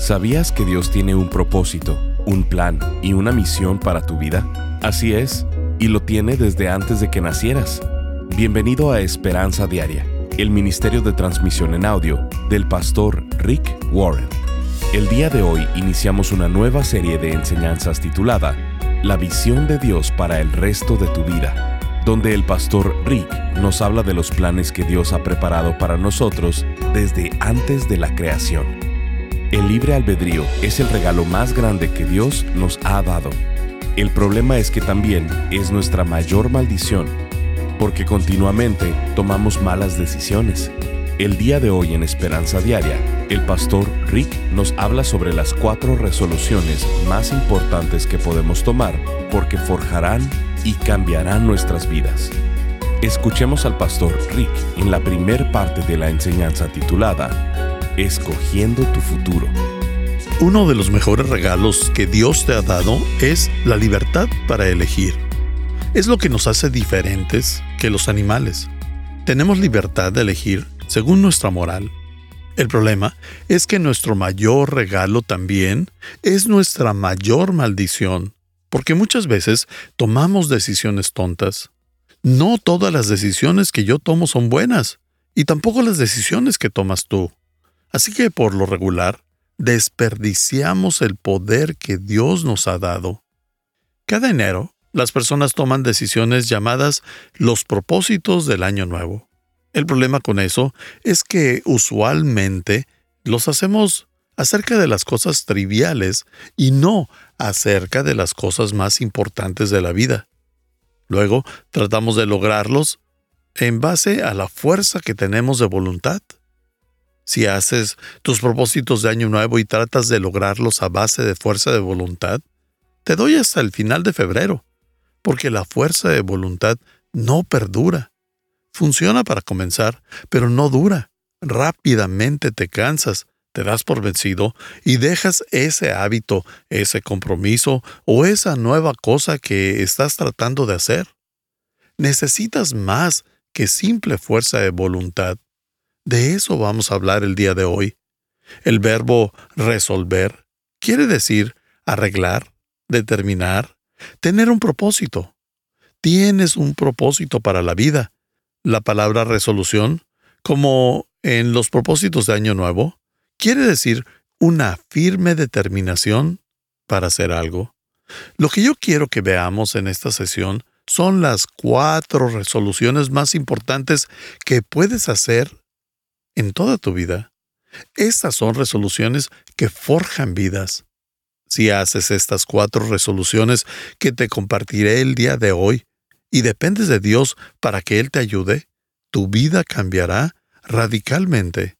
¿Sabías que Dios tiene un propósito, un plan y una misión para tu vida? Así es, y lo tiene desde antes de que nacieras. Bienvenido a Esperanza Diaria, el Ministerio de Transmisión en Audio del pastor Rick Warren. El día de hoy iniciamos una nueva serie de enseñanzas titulada La visión de Dios para el resto de tu vida, donde el pastor Rick nos habla de los planes que Dios ha preparado para nosotros desde antes de la creación. El libre albedrío es el regalo más grande que Dios nos ha dado. El problema es que también es nuestra mayor maldición, porque continuamente tomamos malas decisiones. El día de hoy en Esperanza Diaria, el pastor Rick nos habla sobre las cuatro resoluciones más importantes que podemos tomar porque forjarán y cambiarán nuestras vidas. Escuchemos al pastor Rick en la primer parte de la enseñanza titulada Escogiendo tu futuro. Uno de los mejores regalos que Dios te ha dado es la libertad para elegir. Es lo que nos hace diferentes que los animales. Tenemos libertad de elegir según nuestra moral. El problema es que nuestro mayor regalo también es nuestra mayor maldición porque muchas veces tomamos decisiones tontas. No todas las decisiones que yo tomo son buenas, y tampoco las decisiones que tomas tú. Así que por lo regular, desperdiciamos el poder que Dios nos ha dado. Cada enero, las personas toman decisiones llamadas los propósitos del año nuevo. El problema con eso es que usualmente los hacemos acerca de las cosas triviales y no acerca de las cosas más importantes de la vida. Luego tratamos de lograrlos en base a la fuerza que tenemos de voluntad. Si haces tus propósitos de año nuevo y tratas de lograrlos a base de fuerza de voluntad, te doy hasta el final de febrero, porque la fuerza de voluntad no perdura. Funciona para comenzar, pero no dura. Rápidamente te cansas te das por vencido y dejas ese hábito, ese compromiso o esa nueva cosa que estás tratando de hacer. Necesitas más que simple fuerza de voluntad. De eso vamos a hablar el día de hoy. El verbo resolver quiere decir arreglar, determinar, tener un propósito. Tienes un propósito para la vida. La palabra resolución, como en los propósitos de Año Nuevo, quiere decir una firme determinación para hacer algo. Lo que yo quiero que veamos en esta sesión son las cuatro resoluciones más importantes que puedes hacer en toda tu vida. Estas son resoluciones que forjan vidas. Si haces estas cuatro resoluciones que te compartiré el día de hoy y dependes de Dios para que Él te ayude, tu vida cambiará radicalmente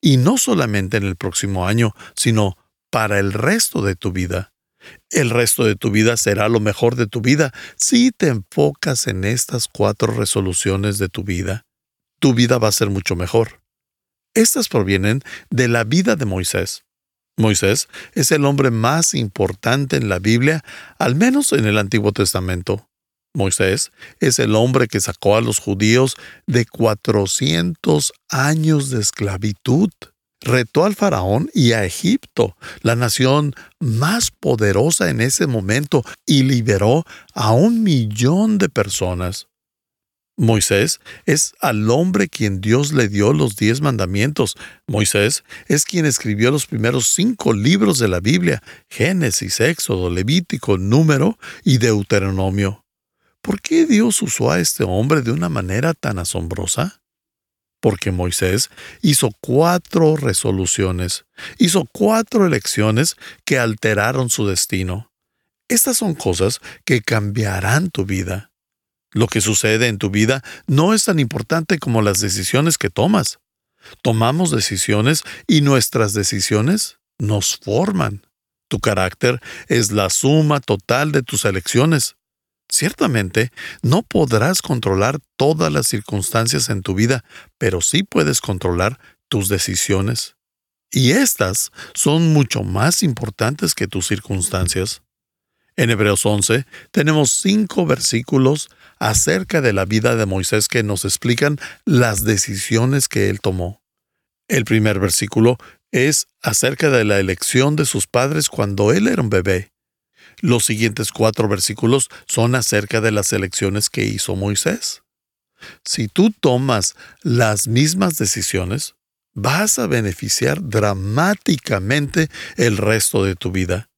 y no solamente en el próximo año, sino para el resto de tu vida. El resto de tu vida será lo mejor de tu vida si te enfocas en estas cuatro resoluciones de tu vida. Tu vida va a ser mucho mejor. Estas provienen de la vida de Moisés. Moisés es el hombre más importante en la Biblia, al menos en el Antiguo Testamento. Moisés es el hombre que sacó a los judíos de 400 años de esclavitud. Retó al faraón y a Egipto, la nación más poderosa en ese momento, y liberó a un millón de personas. Moisés es al hombre quien Dios le dio los diez mandamientos. Moisés es quien escribió los primeros cinco libros de la Biblia, Génesis, Éxodo, Levítico, Número y Deuteronomio. ¿Por qué Dios usó a este hombre de una manera tan asombrosa? Porque Moisés hizo cuatro resoluciones, hizo cuatro elecciones que alteraron su destino. Estas son cosas que cambiarán tu vida. Lo que sucede en tu vida no es tan importante como las decisiones que tomas. Tomamos decisiones y nuestras decisiones nos forman. Tu carácter es la suma total de tus elecciones. Ciertamente, no podrás controlar todas las circunstancias en tu vida, pero sí puedes controlar tus decisiones. Y estas son mucho más importantes que tus circunstancias. En Hebreos 11 tenemos cinco versículos acerca de la vida de Moisés que nos explican las decisiones que él tomó. El primer versículo es acerca de la elección de sus padres cuando él era un bebé. Los siguientes cuatro versículos son acerca de las elecciones que hizo Moisés. Si tú tomas las mismas decisiones, vas a beneficiar dramáticamente el resto de tu vida.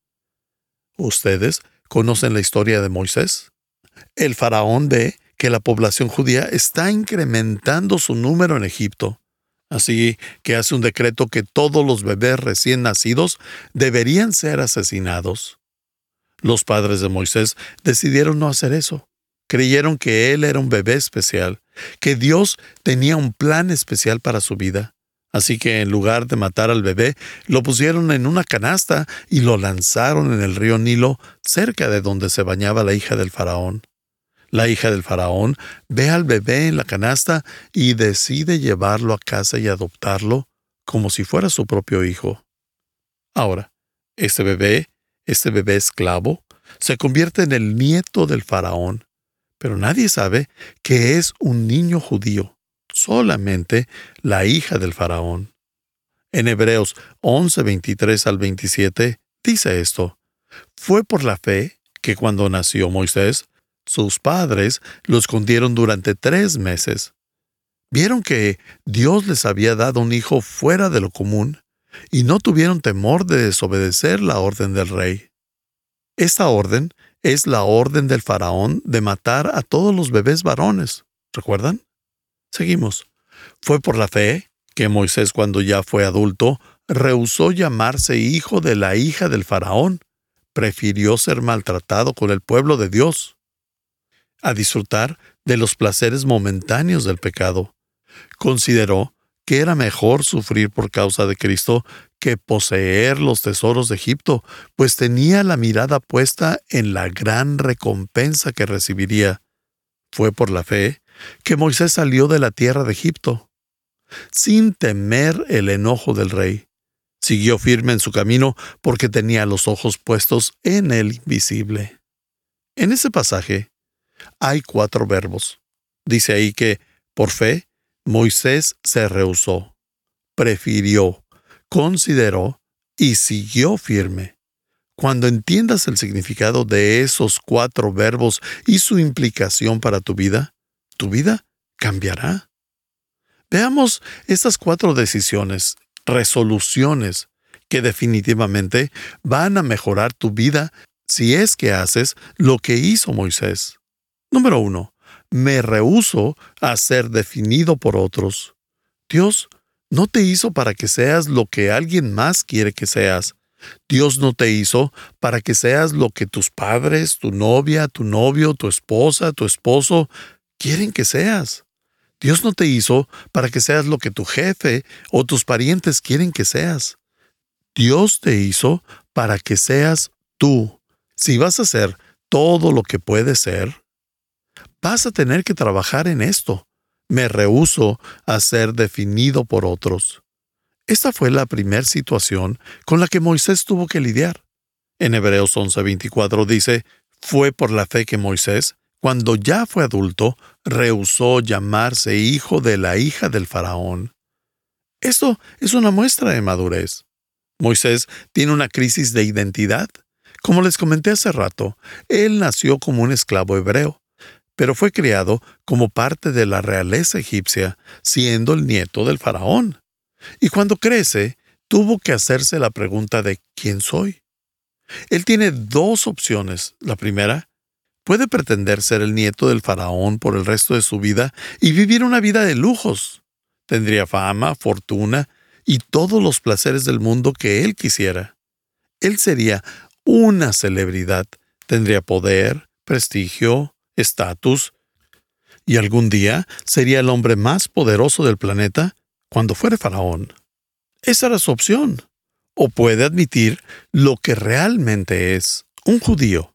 ¿Ustedes conocen la historia de Moisés? El faraón ve que la población judía está incrementando su número en Egipto. Así que hace un decreto que todos los bebés recién nacidos deberían ser asesinados. Los padres de Moisés decidieron no hacer eso. Creyeron que él era un bebé especial, que Dios tenía un plan especial para su vida. Así que en lugar de matar al bebé, lo pusieron en una canasta y lo lanzaron en el río Nilo, cerca de donde se bañaba la hija del faraón. La hija del faraón ve al bebé en la canasta y decide llevarlo a casa y adoptarlo como si fuera su propio hijo. Ahora, este bebé, este bebé esclavo, se convierte en el nieto del faraón, pero nadie sabe que es un niño judío, solamente la hija del faraón. En Hebreos 11, 23 al 27 dice esto, fue por la fe que cuando nació Moisés, sus padres lo escondieron durante tres meses. Vieron que Dios les había dado un hijo fuera de lo común y no tuvieron temor de desobedecer la orden del rey. Esta orden es la orden del faraón de matar a todos los bebés varones. ¿Recuerdan? Seguimos. Fue por la fe que Moisés cuando ya fue adulto rehusó llamarse hijo de la hija del faraón. Prefirió ser maltratado con el pueblo de Dios a disfrutar de los placeres momentáneos del pecado. Consideró que era mejor sufrir por causa de Cristo que poseer los tesoros de Egipto, pues tenía la mirada puesta en la gran recompensa que recibiría. Fue por la fe que Moisés salió de la tierra de Egipto, sin temer el enojo del rey. Siguió firme en su camino porque tenía los ojos puestos en el invisible. En ese pasaje, hay cuatro verbos. Dice ahí que, por fe, Moisés se rehusó, prefirió, consideró y siguió firme. Cuando entiendas el significado de esos cuatro verbos y su implicación para tu vida, tu vida cambiará. Veamos estas cuatro decisiones, resoluciones, que definitivamente van a mejorar tu vida si es que haces lo que hizo Moisés. Número uno, me rehúso a ser definido por otros. Dios no te hizo para que seas lo que alguien más quiere que seas. Dios no te hizo para que seas lo que tus padres, tu novia, tu novio, tu esposa, tu esposo quieren que seas. Dios no te hizo para que seas lo que tu jefe o tus parientes quieren que seas. Dios te hizo para que seas tú. Si vas a ser todo lo que puedes ser, vas a tener que trabajar en esto. Me rehúso a ser definido por otros. Esta fue la primera situación con la que Moisés tuvo que lidiar. En Hebreos 11:24 dice, fue por la fe que Moisés, cuando ya fue adulto, rehusó llamarse hijo de la hija del faraón. Esto es una muestra de madurez. Moisés tiene una crisis de identidad. Como les comenté hace rato, él nació como un esclavo hebreo pero fue criado como parte de la realeza egipcia, siendo el nieto del faraón. Y cuando crece, tuvo que hacerse la pregunta de ¿quién soy? Él tiene dos opciones. La primera, puede pretender ser el nieto del faraón por el resto de su vida y vivir una vida de lujos. Tendría fama, fortuna y todos los placeres del mundo que él quisiera. Él sería una celebridad, tendría poder, prestigio, estatus, y algún día sería el hombre más poderoso del planeta cuando fuere faraón. Esa era su opción. O puede admitir lo que realmente es, un judío.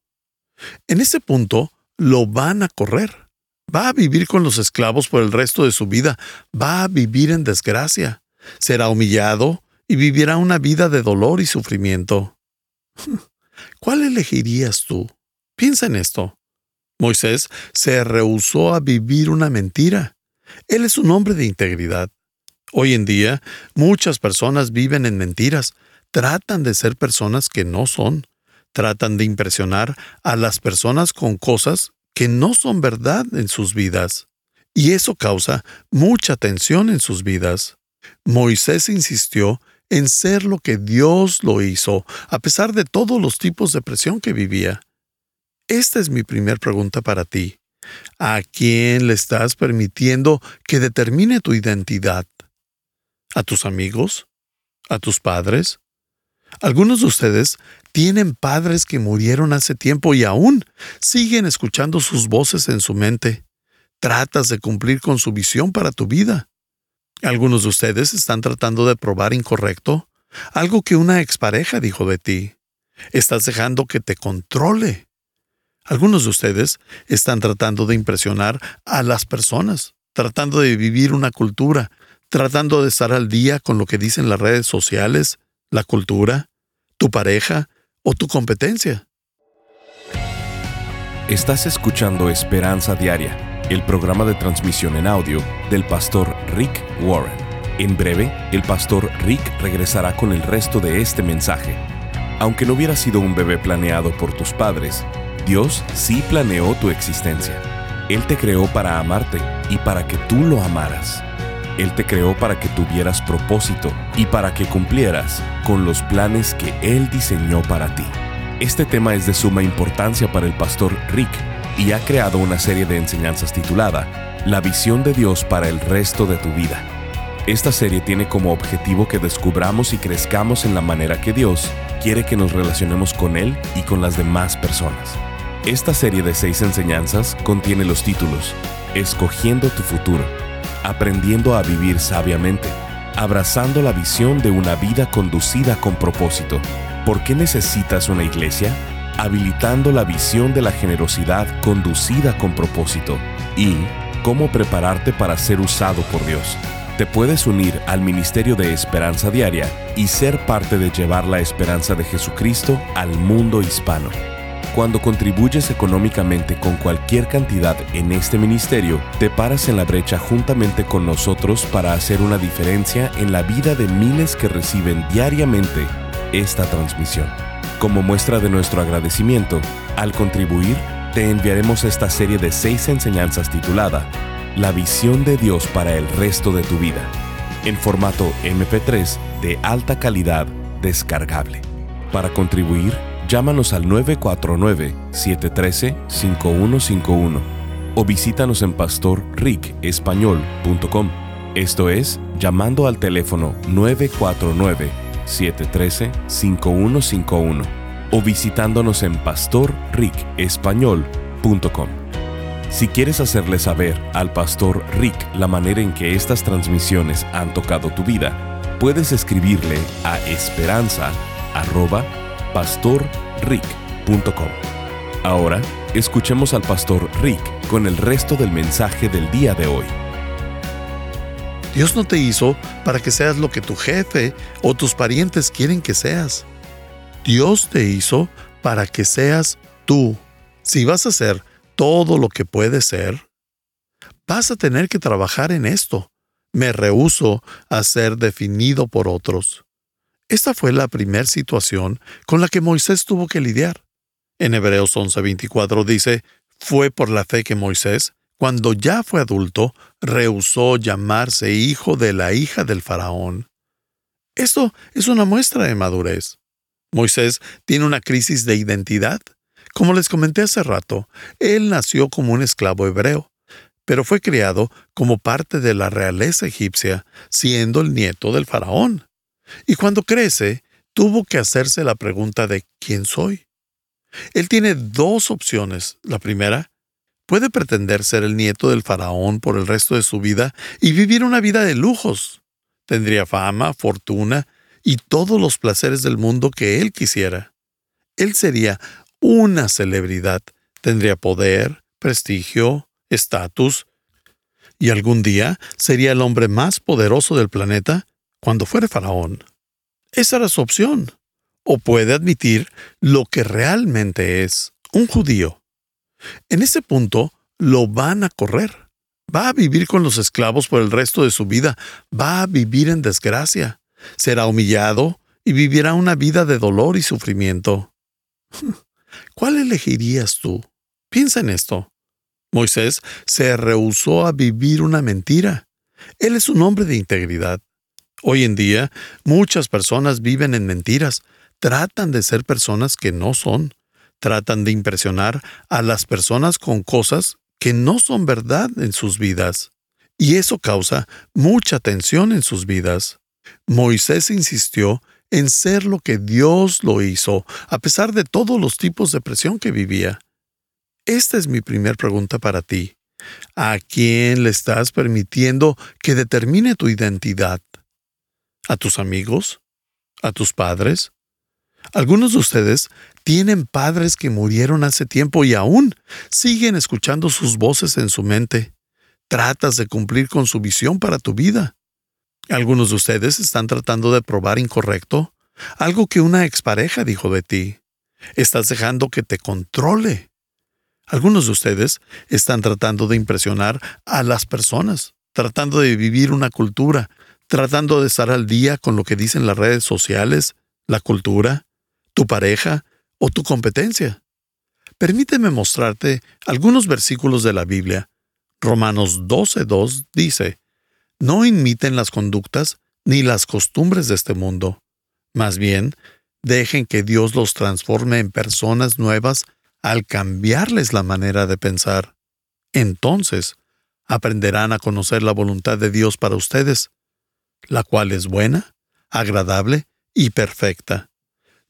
En ese punto lo van a correr. Va a vivir con los esclavos por el resto de su vida. Va a vivir en desgracia. Será humillado y vivirá una vida de dolor y sufrimiento. ¿Cuál elegirías tú? Piensa en esto. Moisés se rehusó a vivir una mentira. Él es un hombre de integridad. Hoy en día, muchas personas viven en mentiras, tratan de ser personas que no son, tratan de impresionar a las personas con cosas que no son verdad en sus vidas. Y eso causa mucha tensión en sus vidas. Moisés insistió en ser lo que Dios lo hizo, a pesar de todos los tipos de presión que vivía. Esta es mi primera pregunta para ti. ¿A quién le estás permitiendo que determine tu identidad? ¿A tus amigos? ¿A tus padres? Algunos de ustedes tienen padres que murieron hace tiempo y aún siguen escuchando sus voces en su mente. Tratas de cumplir con su visión para tu vida. Algunos de ustedes están tratando de probar incorrecto algo que una expareja dijo de ti. Estás dejando que te controle. Algunos de ustedes están tratando de impresionar a las personas, tratando de vivir una cultura, tratando de estar al día con lo que dicen las redes sociales, la cultura, tu pareja o tu competencia. Estás escuchando Esperanza Diaria, el programa de transmisión en audio del pastor Rick Warren. En breve, el pastor Rick regresará con el resto de este mensaje. Aunque no hubiera sido un bebé planeado por tus padres, Dios sí planeó tu existencia. Él te creó para amarte y para que tú lo amaras. Él te creó para que tuvieras propósito y para que cumplieras con los planes que Él diseñó para ti. Este tema es de suma importancia para el pastor Rick y ha creado una serie de enseñanzas titulada La visión de Dios para el resto de tu vida. Esta serie tiene como objetivo que descubramos y crezcamos en la manera que Dios quiere que nos relacionemos con Él y con las demás personas. Esta serie de seis enseñanzas contiene los títulos Escogiendo tu futuro, aprendiendo a vivir sabiamente, abrazando la visión de una vida conducida con propósito. ¿Por qué necesitas una iglesia? Habilitando la visión de la generosidad conducida con propósito. Y cómo prepararte para ser usado por Dios. Te puedes unir al Ministerio de Esperanza Diaria y ser parte de llevar la esperanza de Jesucristo al mundo hispano. Cuando contribuyes económicamente con cualquier cantidad en este ministerio, te paras en la brecha juntamente con nosotros para hacer una diferencia en la vida de miles que reciben diariamente esta transmisión. Como muestra de nuestro agradecimiento, al contribuir, te enviaremos esta serie de seis enseñanzas titulada La visión de Dios para el resto de tu vida, en formato MP3 de alta calidad descargable. Para contribuir, Llámanos al 949-713-5151 o visítanos en pastorricespañol.com. Esto es, llamando al teléfono 949-713-5151 o visitándonos en pastorricespañol.com. Si quieres hacerle saber al pastor Rick la manera en que estas transmisiones han tocado tu vida, puedes escribirle a esperanza pastorrick.com. Ahora, escuchemos al pastor Rick con el resto del mensaje del día de hoy. Dios no te hizo para que seas lo que tu jefe o tus parientes quieren que seas. Dios te hizo para que seas tú. Si vas a ser todo lo que puedes ser, vas a tener que trabajar en esto. Me rehúso a ser definido por otros. Esta fue la primera situación con la que Moisés tuvo que lidiar. En Hebreos 11:24 dice, fue por la fe que Moisés, cuando ya fue adulto, rehusó llamarse hijo de la hija del faraón. Esto es una muestra de madurez. Moisés tiene una crisis de identidad. Como les comenté hace rato, él nació como un esclavo hebreo, pero fue criado como parte de la realeza egipcia, siendo el nieto del faraón. Y cuando crece, tuvo que hacerse la pregunta de ¿quién soy? Él tiene dos opciones. La primera, puede pretender ser el nieto del faraón por el resto de su vida y vivir una vida de lujos. Tendría fama, fortuna y todos los placeres del mundo que él quisiera. Él sería una celebridad, tendría poder, prestigio, estatus, y algún día sería el hombre más poderoso del planeta cuando fuere faraón. Esa era su opción. O puede admitir lo que realmente es un judío. En ese punto lo van a correr. Va a vivir con los esclavos por el resto de su vida. Va a vivir en desgracia. Será humillado y vivirá una vida de dolor y sufrimiento. ¿Cuál elegirías tú? Piensa en esto. Moisés se rehusó a vivir una mentira. Él es un hombre de integridad. Hoy en día, muchas personas viven en mentiras, tratan de ser personas que no son, tratan de impresionar a las personas con cosas que no son verdad en sus vidas. Y eso causa mucha tensión en sus vidas. Moisés insistió en ser lo que Dios lo hizo, a pesar de todos los tipos de presión que vivía. Esta es mi primera pregunta para ti. ¿A quién le estás permitiendo que determine tu identidad? ¿A tus amigos? ¿A tus padres? Algunos de ustedes tienen padres que murieron hace tiempo y aún siguen escuchando sus voces en su mente. Tratas de cumplir con su visión para tu vida. Algunos de ustedes están tratando de probar incorrecto algo que una expareja dijo de ti. Estás dejando que te controle. Algunos de ustedes están tratando de impresionar a las personas, tratando de vivir una cultura, tratando de estar al día con lo que dicen las redes sociales, la cultura, tu pareja o tu competencia. Permíteme mostrarte algunos versículos de la Biblia. Romanos 12.2 dice, No imiten las conductas ni las costumbres de este mundo. Más bien, dejen que Dios los transforme en personas nuevas al cambiarles la manera de pensar. Entonces, aprenderán a conocer la voluntad de Dios para ustedes, la cual es buena, agradable y perfecta.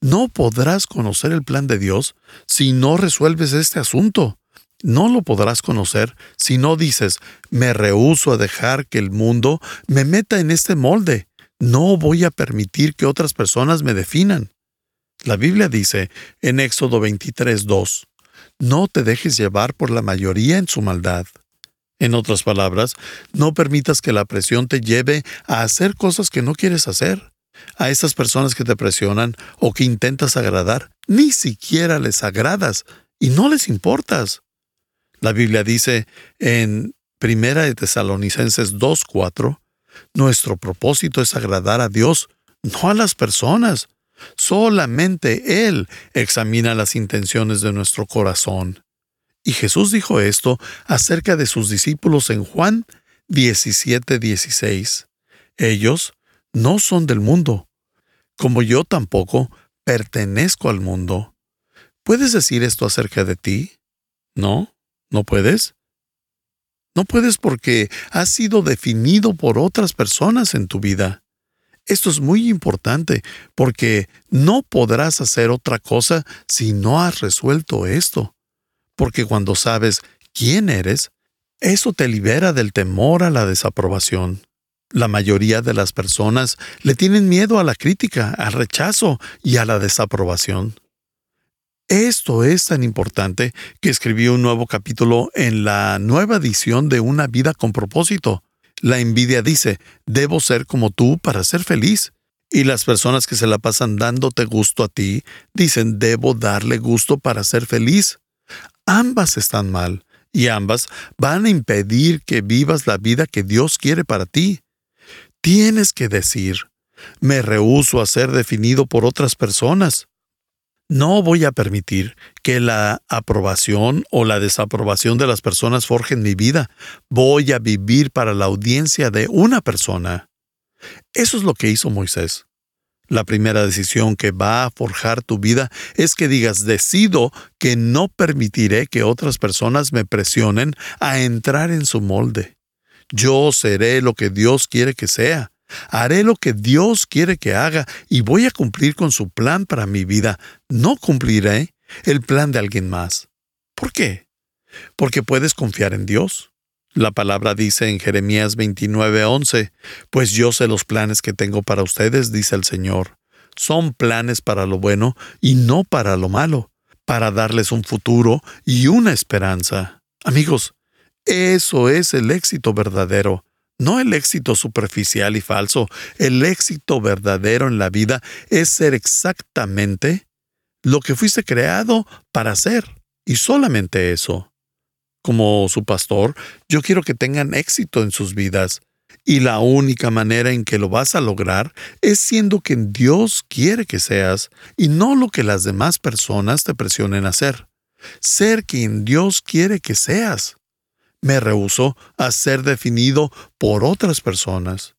No podrás conocer el plan de Dios si no resuelves este asunto. No lo podrás conocer si no dices, me rehúso a dejar que el mundo me meta en este molde. No voy a permitir que otras personas me definan. La Biblia dice en Éxodo 23:2, no te dejes llevar por la mayoría en su maldad. En otras palabras, no permitas que la presión te lleve a hacer cosas que no quieres hacer. A esas personas que te presionan o que intentas agradar, ni siquiera les agradas y no les importas. La Biblia dice en Primera de Tesalonicenses 2:4, nuestro propósito es agradar a Dios, no a las personas. Solamente Él examina las intenciones de nuestro corazón. Y Jesús dijo esto acerca de sus discípulos en Juan 17:16. Ellos no son del mundo, como yo tampoco pertenezco al mundo. ¿Puedes decir esto acerca de ti? ¿No? ¿No puedes? No puedes porque has sido definido por otras personas en tu vida. Esto es muy importante porque no podrás hacer otra cosa si no has resuelto esto. Porque cuando sabes quién eres, eso te libera del temor a la desaprobación. La mayoría de las personas le tienen miedo a la crítica, al rechazo y a la desaprobación. Esto es tan importante que escribí un nuevo capítulo en la nueva edición de Una vida con propósito. La envidia dice, debo ser como tú para ser feliz. Y las personas que se la pasan dándote gusto a ti dicen, debo darle gusto para ser feliz. Ambas están mal y ambas van a impedir que vivas la vida que Dios quiere para ti. Tienes que decir, me rehúso a ser definido por otras personas. No voy a permitir que la aprobación o la desaprobación de las personas forjen mi vida. Voy a vivir para la audiencia de una persona. Eso es lo que hizo Moisés. La primera decisión que va a forjar tu vida es que digas, decido que no permitiré que otras personas me presionen a entrar en su molde. Yo seré lo que Dios quiere que sea. Haré lo que Dios quiere que haga y voy a cumplir con su plan para mi vida. No cumpliré el plan de alguien más. ¿Por qué? Porque puedes confiar en Dios. La palabra dice en Jeremías 29:11, Pues yo sé los planes que tengo para ustedes, dice el Señor. Son planes para lo bueno y no para lo malo, para darles un futuro y una esperanza. Amigos, eso es el éxito verdadero no el éxito superficial y falso. El éxito verdadero en la vida es ser exactamente lo que fuiste creado para ser. Y solamente eso. Como su pastor, yo quiero que tengan éxito en sus vidas. Y la única manera en que lo vas a lograr es siendo quien Dios quiere que seas y no lo que las demás personas te presionen a hacer. Ser quien Dios quiere que seas. Me rehuso a ser definido por otras personas.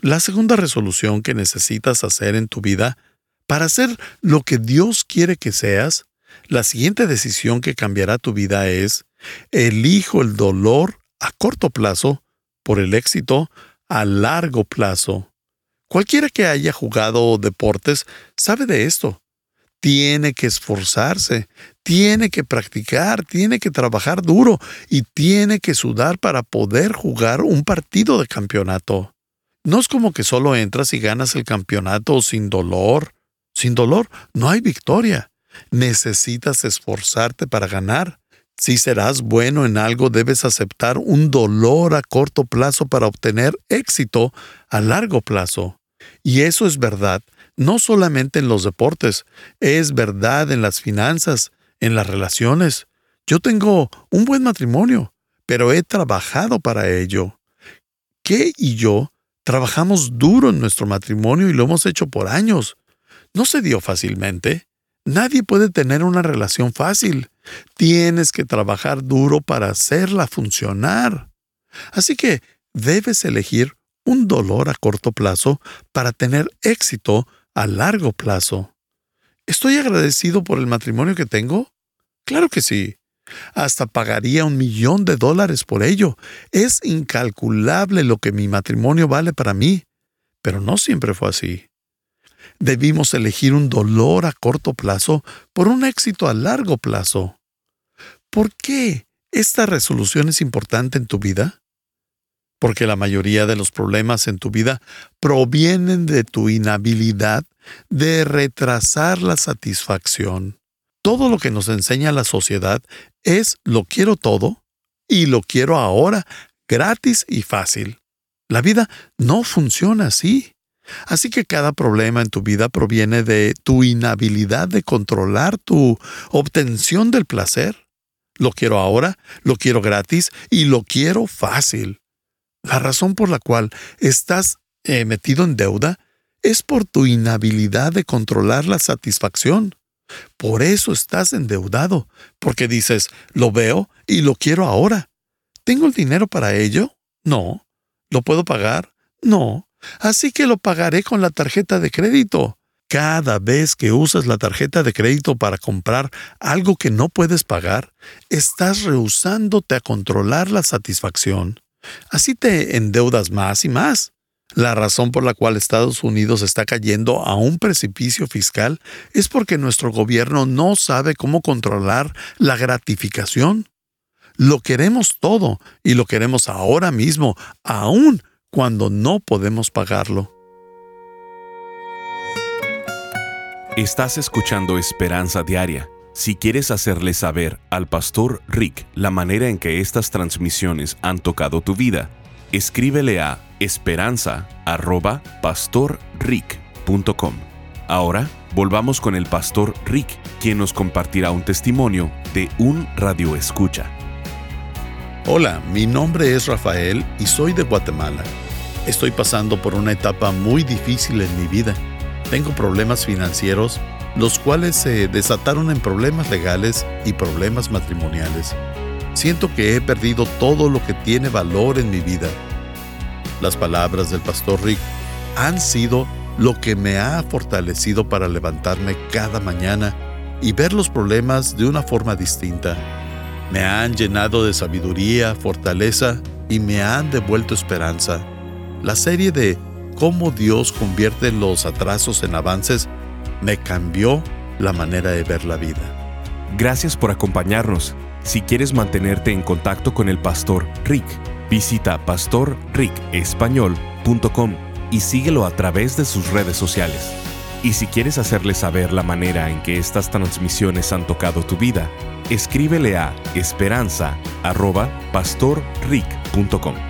La segunda resolución que necesitas hacer en tu vida para ser lo que Dios quiere que seas, la siguiente decisión que cambiará tu vida es, elijo el dolor a corto plazo por el éxito a largo plazo. Cualquiera que haya jugado deportes sabe de esto. Tiene que esforzarse, tiene que practicar, tiene que trabajar duro y tiene que sudar para poder jugar un partido de campeonato. No es como que solo entras y ganas el campeonato sin dolor. Sin dolor no hay victoria. Necesitas esforzarte para ganar. Si serás bueno en algo, debes aceptar un dolor a corto plazo para obtener éxito a largo plazo. Y eso es verdad, no solamente en los deportes, es verdad en las finanzas, en las relaciones. Yo tengo un buen matrimonio, pero he trabajado para ello. ¿Qué y yo trabajamos duro en nuestro matrimonio y lo hemos hecho por años. No se dio fácilmente. Nadie puede tener una relación fácil. Tienes que trabajar duro para hacerla funcionar. Así que debes elegir un dolor a corto plazo para tener éxito a largo plazo. ¿Estoy agradecido por el matrimonio que tengo? Claro que sí. Hasta pagaría un millón de dólares por ello. Es incalculable lo que mi matrimonio vale para mí. Pero no siempre fue así debimos elegir un dolor a corto plazo por un éxito a largo plazo. ¿Por qué esta resolución es importante en tu vida? Porque la mayoría de los problemas en tu vida provienen de tu inhabilidad de retrasar la satisfacción. Todo lo que nos enseña la sociedad es lo quiero todo y lo quiero ahora, gratis y fácil. La vida no funciona así. Así que cada problema en tu vida proviene de tu inhabilidad de controlar tu obtención del placer. Lo quiero ahora, lo quiero gratis y lo quiero fácil. La razón por la cual estás eh, metido en deuda es por tu inhabilidad de controlar la satisfacción. Por eso estás endeudado, porque dices, lo veo y lo quiero ahora. ¿Tengo el dinero para ello? No. ¿Lo puedo pagar? No. Así que lo pagaré con la tarjeta de crédito. Cada vez que usas la tarjeta de crédito para comprar algo que no puedes pagar, estás rehusándote a controlar la satisfacción. Así te endeudas más y más. La razón por la cual Estados Unidos está cayendo a un precipicio fiscal es porque nuestro gobierno no sabe cómo controlar la gratificación. Lo queremos todo y lo queremos ahora mismo, aún cuando no podemos pagarlo. Estás escuchando Esperanza Diaria. Si quieres hacerle saber al pastor Rick la manera en que estas transmisiones han tocado tu vida, escríbele a esperanza.pastorrick.com. Ahora volvamos con el pastor Rick, quien nos compartirá un testimonio de un radio escucha. Hola, mi nombre es Rafael y soy de Guatemala. Estoy pasando por una etapa muy difícil en mi vida. Tengo problemas financieros, los cuales se desataron en problemas legales y problemas matrimoniales. Siento que he perdido todo lo que tiene valor en mi vida. Las palabras del pastor Rick han sido lo que me ha fortalecido para levantarme cada mañana y ver los problemas de una forma distinta. Me han llenado de sabiduría, fortaleza y me han devuelto esperanza. La serie de cómo Dios convierte los atrasos en avances me cambió la manera de ver la vida. Gracias por acompañarnos. Si quieres mantenerte en contacto con el pastor Rick, visita pastorricespañol.com y síguelo a través de sus redes sociales. Y si quieres hacerle saber la manera en que estas transmisiones han tocado tu vida, escríbele a esperanza.pastorrick.com.